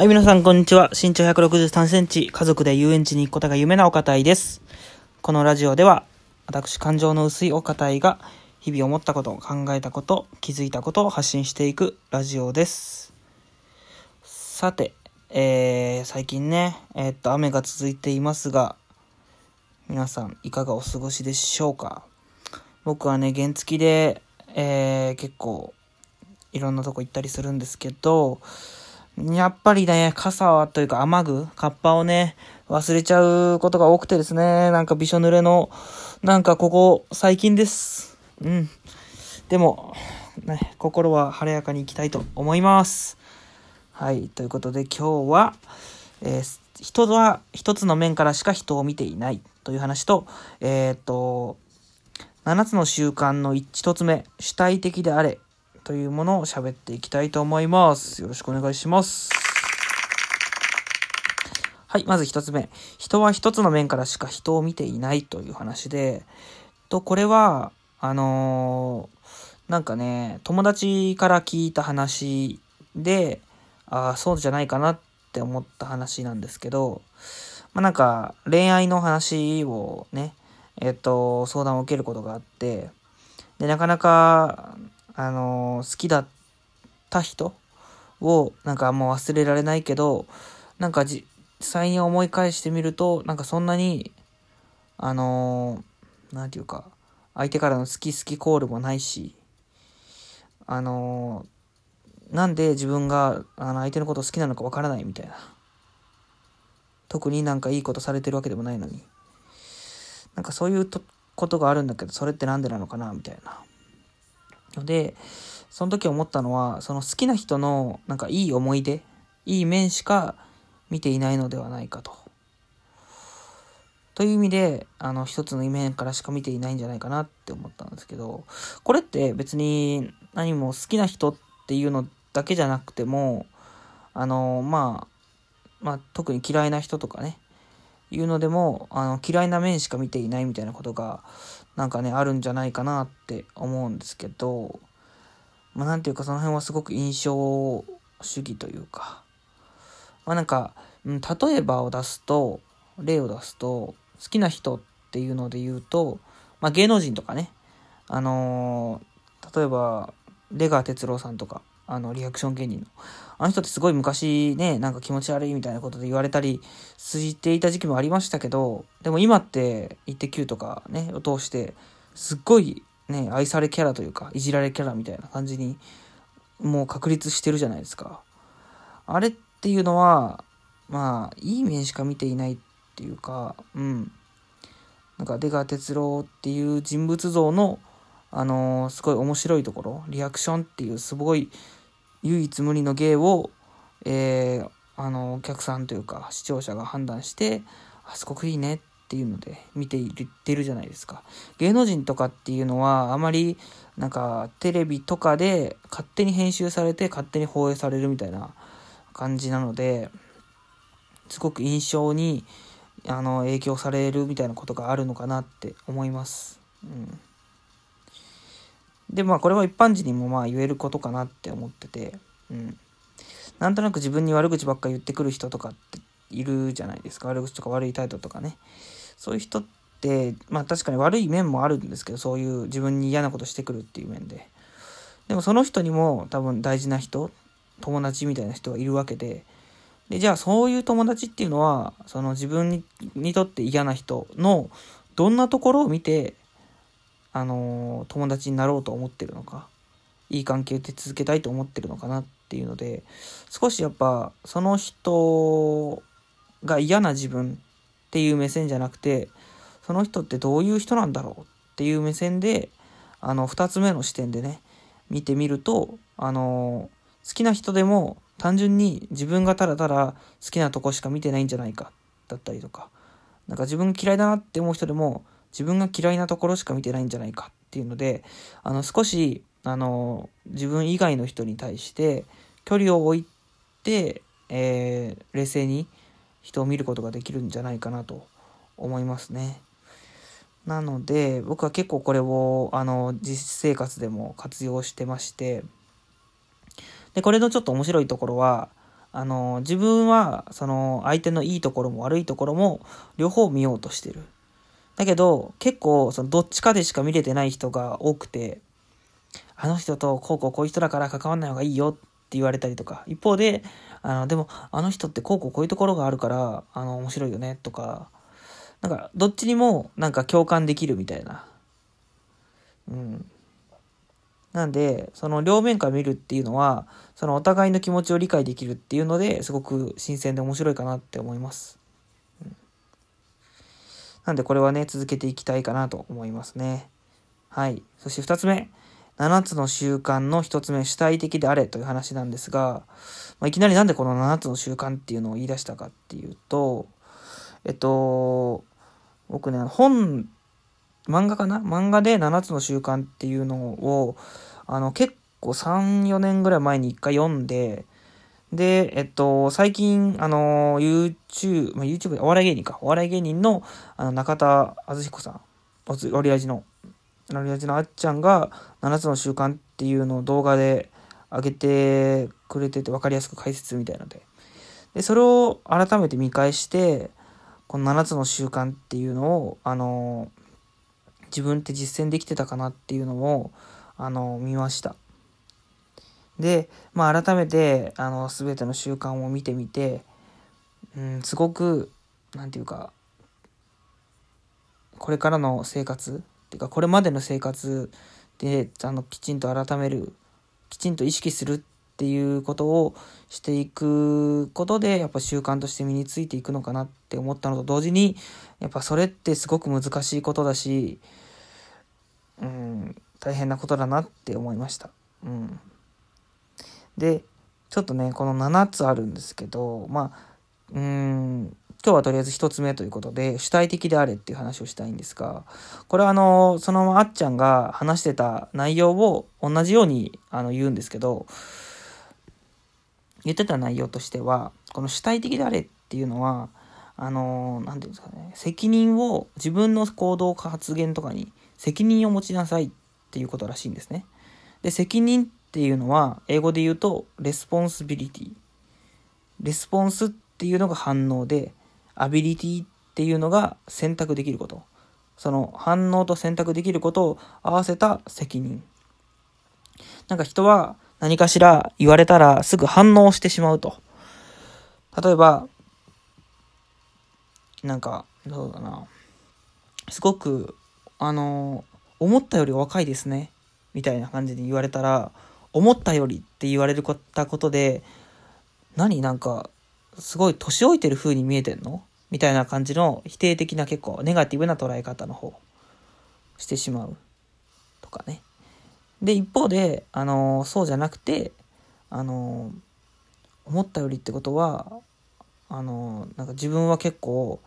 はい、皆さん、こんにちは。身長163センチ、家族で遊園地に行くことが夢なお堅いです。このラジオでは、私、感情の薄いお堅いが、日々思ったこと、考えたこと、気づいたことを発信していくラジオです。さて、えー、最近ね、えーっと、雨が続いていますが、皆さん、いかがお過ごしでしょうか？僕はね、原付で、えー、結構、いろんなとこ行ったりするんですけど、やっぱりね、傘というか雨具、カッパをね、忘れちゃうことが多くてですね、なんかびしょ濡れの、なんかここ最近です。うん。でも、ね、心は晴れやかに行きたいと思います。はい、ということで今日は、えー人は一つの面からしか人を見ていないという話と、えーっと、7つの習慣の1つ目、主体的であれというものを喋っていきたいと思います。よろしくお願いします。はい、まず1つ目。人は一つの面からしか人を見ていないという話で、と、これは、あのーなんかね、友達から聞いた話で、ああ、そうじゃないかなって思った話なんですけど、まあ、なんか恋愛の話をね、えっと、相談を受けることがあって、で、なかなか、あの好きだった人を、なんかもう忘れられないけど、なんか実際に思い返してみると、なんかそんなに、あのなんていうか、相手からの好き好きコールもないし、あのなんで自分があの相手のこと好きなのかわからないみたいな。特になんかいいことされてるわけでもないのに。なんかそういうことがあるんだけど、それってなんでなのかなみたいな。ので、その時思ったのは、その好きな人のなんかいい思い出、いい面しか見ていないのではないかと。という意味で、あの、一つの面からしか見ていないんじゃないかなって思ったんですけど、これって別に何も好きな人っていうのだけじゃなくても、あの、まあ、まあ、特に嫌いな人とかね、いうのでも、あの、嫌いな面しか見ていないみたいなことが、なんかね、あるんじゃないかなって思うんですけど、まあ、なんて言うかその辺はすごく印象主義というか、まあなんか、例えばを出すと、例を出すと、好きな人っていうので言うと、まあ芸能人とかね、あのー例えば、出川哲朗さんとか、あの、リアクション芸人の。あの人ってすごい昔ね、なんか気持ち悪いみたいなことで言われたりしていた時期もありましたけど、でも今って、イッテ Q とかね、を通して、すっごいね、愛されキャラというか、いじられキャラみたいな感じに、もう確立してるじゃないですか。あれっていうのは、まあ、いい面しか見ていないっていうか、うん。なんか、出川哲朗っていう人物像の、あのーすごい面白いところ、リアクションっていうすごい唯一無二の芸を、えーあのお客さんというか視聴者が判断して、あ、すごくいいねっていうので見ていってるじゃないですか。芸能人とかっていうのはあまりなんかテレビとかで勝手に編集されて勝手に放映されるみたいな感じなのですごく印象にあの影響されるみたいなことがあるのかなって思います。うんでまあこれは一般人にもまあ言えることかなって思ってて、うん、なんとなく自分に悪口ばっか言ってくる人とかっているじゃないですか。悪口とか悪い態度とかね。そういう人ってまあ確かに悪い面もあるんですけどそういう自分に嫌なことしてくるっていう面で。でもその人にも多分大事な人友達みたいな人がいるわけで。でじゃあそういう友達っていうのはその自分ににとって嫌な人のどんなところを見てあの友達になろうと思ってるのかいい関係で続けたいと思ってるのかなっていうので少しやっぱその人が嫌な自分っていう目線じゃなくてその人ってどういう人なんだろうっていう目線であの2つ目の視点でね見てみるとあの好きな人でも単純に自分がただただ好きなとこしか見てないんじゃないかだったりとかなんか自分が嫌いだなって思う人でも自分が嫌いなところしか見てないんじゃないかっていうのであの少しあの自分以外の人に対して距離を置いて、えー冷静に人を見ることができるんじゃないかなと思いますね。なので僕は結構これをあの実生活でも活用してましてでこれのちょっと面白いところはあの、自分は、その、相手のいいところも悪いところも、両方見ようとしてる。だけど、結構、その、どっちかでしか見れてない人が多くて、あの人とこうこうこういう人だから関わんない方がいいよって言われたりとか、一方で、あの、でも、あの人ってこうこうこういうところがあるから、あの、面白いよね、とか、なんか、どっちにも、なんか共感できるみたいな。うん。なんで、その両面から見るっていうのは、そのお互いの気持ちを理解できるっていうのですごく新鮮で面白いかなって思います。なんでこれはね、続けていきたいかなと思いますね。はい。そして2つ目。7つの習慣の1つ目、主体的であれという話なんですが、まあ、いきなりなんでこの7つの習慣っていうのを言い出したかっていうと、えっと、僕ね、本、漫画かな？漫画で7つの習慣っていうのを、あの、結構3、4年ぐらい前に1回読んで、で、えっと、最近、あの、YouTube、まあ、YouTube でお笑い芸人か、お笑い芸人の、あの、中田敦彦さん、おつ、おりあじの、おりあじのあっちゃんが、7つの習慣っていうのを動画で上げてくれてて、分かりやすく解説みたいので。で、それを改めて見返して、この7つの習慣っていうのを、あの、自分って実践できてたかなっていうのを、あの、見ました。で、まあ、改めて、あの、全ての習慣を見てみて、うん、すごく、何て言うか、これからの生活っていうか、これまでの生活で、あの、きちんと改める、きちんと意識するっていうことをしていくことで、やっぱ習慣として身についていくのかなって思ったのと同時に、やっぱそれってすごく難しいことだし、うん、大変なことだなって思いました。うん。で、ちょっとね、この7つあるんですけど、まあ、うーん、今日はとりあえず1つ目ということで、主体的であれっていう話をしたいんですが、これはあの、そのままあっちゃんが話してた内容を同じようにあの言うんですけど、言ってた内容としては、この主体的であれっていうのは、あの、なんていうんですかね、責任を、自分の行動か発言とかに責任を持ちなさいっていうことらしいんですね。で、責任っていうのは、英語で言うと、 responsibility。 response っていうのが反応で、 ability っていうのが選択できること。その反応と選択できることを合わせた責任。なんか人は何かしら言われたらすぐ反応してしまうと。例えば、なんか、どうだな。すごく、あの、思ったより若いですね。みたいな感じで言われたら、思ったよりって言われるたことで、何なんか、すごい年老いてる風に見えてんの？みたいな感じの否定的な結構ネガティブな捉え方の方してしまうとかね。で、一方で、あのそうじゃなくて、あの思ったよりってことは、あのなんか自分は結構、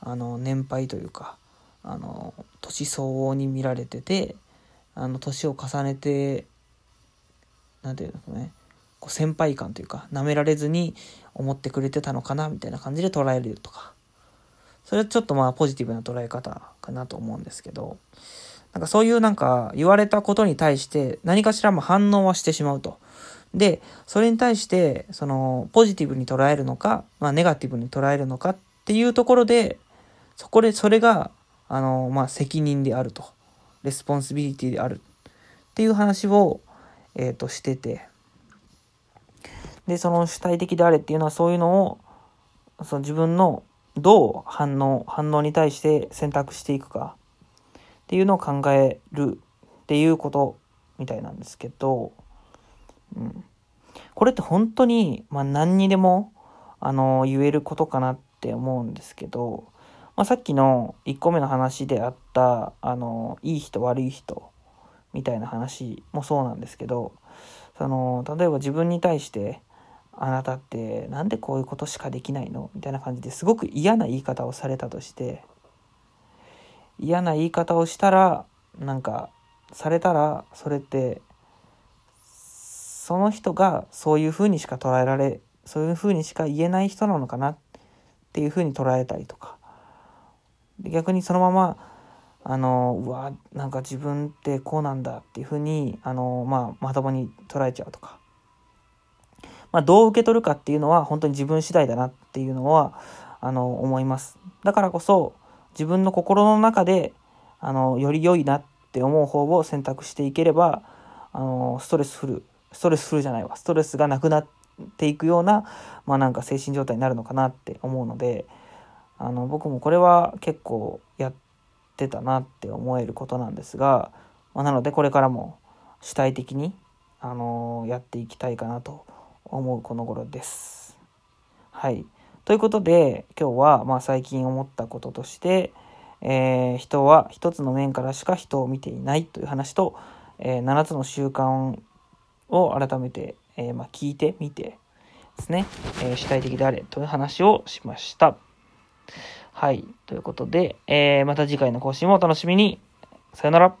あの年配というか、あの年相応に見られてて、あの年を重ねて何て言うのねこう先輩感というか舐められずに思ってくれてたのかなみたいな感じで捉えるとかそれはちょっとまあポジティブな捉え方かなと思うんですけどなんかそういうなんか言われたことに対して何かしらも反応はしてしまうと。で、それに対してそのポジティブに捉えるのか、まあ、ネガティブに捉えるのかっていうところでそこでそれがあのまあ責任であると。 responsibility であるっていう話を、えー、としてて。でその主体的であれっていうのはそういうのをその自分のどう反応反応に対して選択していくか。っていうのを考えるっていうことみたいなんですけど、うん、これって本当に、まあ、何にでもあの言えることかなって思うんですけど。まあ、さっきの1個目の話であったあのいい人悪い人。みたいな話もそうなんですけどその例えば自分に対して「あなたって何でこういうことしかできないの?」みたいな感じですごく嫌な言い方をされたとして嫌な言い方をしたらなんかされたらそれってその人がそういうふうにしか捉えられそういうふうにしか言えない人なのかな？っていうふうに捉えたりとか逆にそのままあのうわなんか自分ってこうなんだっていうふうにあの、まあ、まともに捉えちゃうとか、まあ、どう受け取るかっていうのは本当に自分次第だなっていうのは、あの、思います。だからこそ、自分の心の中で、あの、より良いなって思う方を選択していければ、あの、ストレスフル、ストレスフルじゃないわ、ストレスがなくなっていくような、まあなんか精神状態になるのかなって思うので、あの、僕もこれは結構やってたなって思えることなんですが、まあ、なのでこれからも主体的に、あのやっていきたいかなと思うこの頃です。はい。ということで、今日は、まあ最近思ったこととして、えー、人は一つの面からしか人を見ていないという話と、えー、7つの習慣を改めて、えー、まあ、聞いてみてですね、え主体的であれという話をしました。はい。ということで、えーまた次回の更新もお楽しみに。さよなら。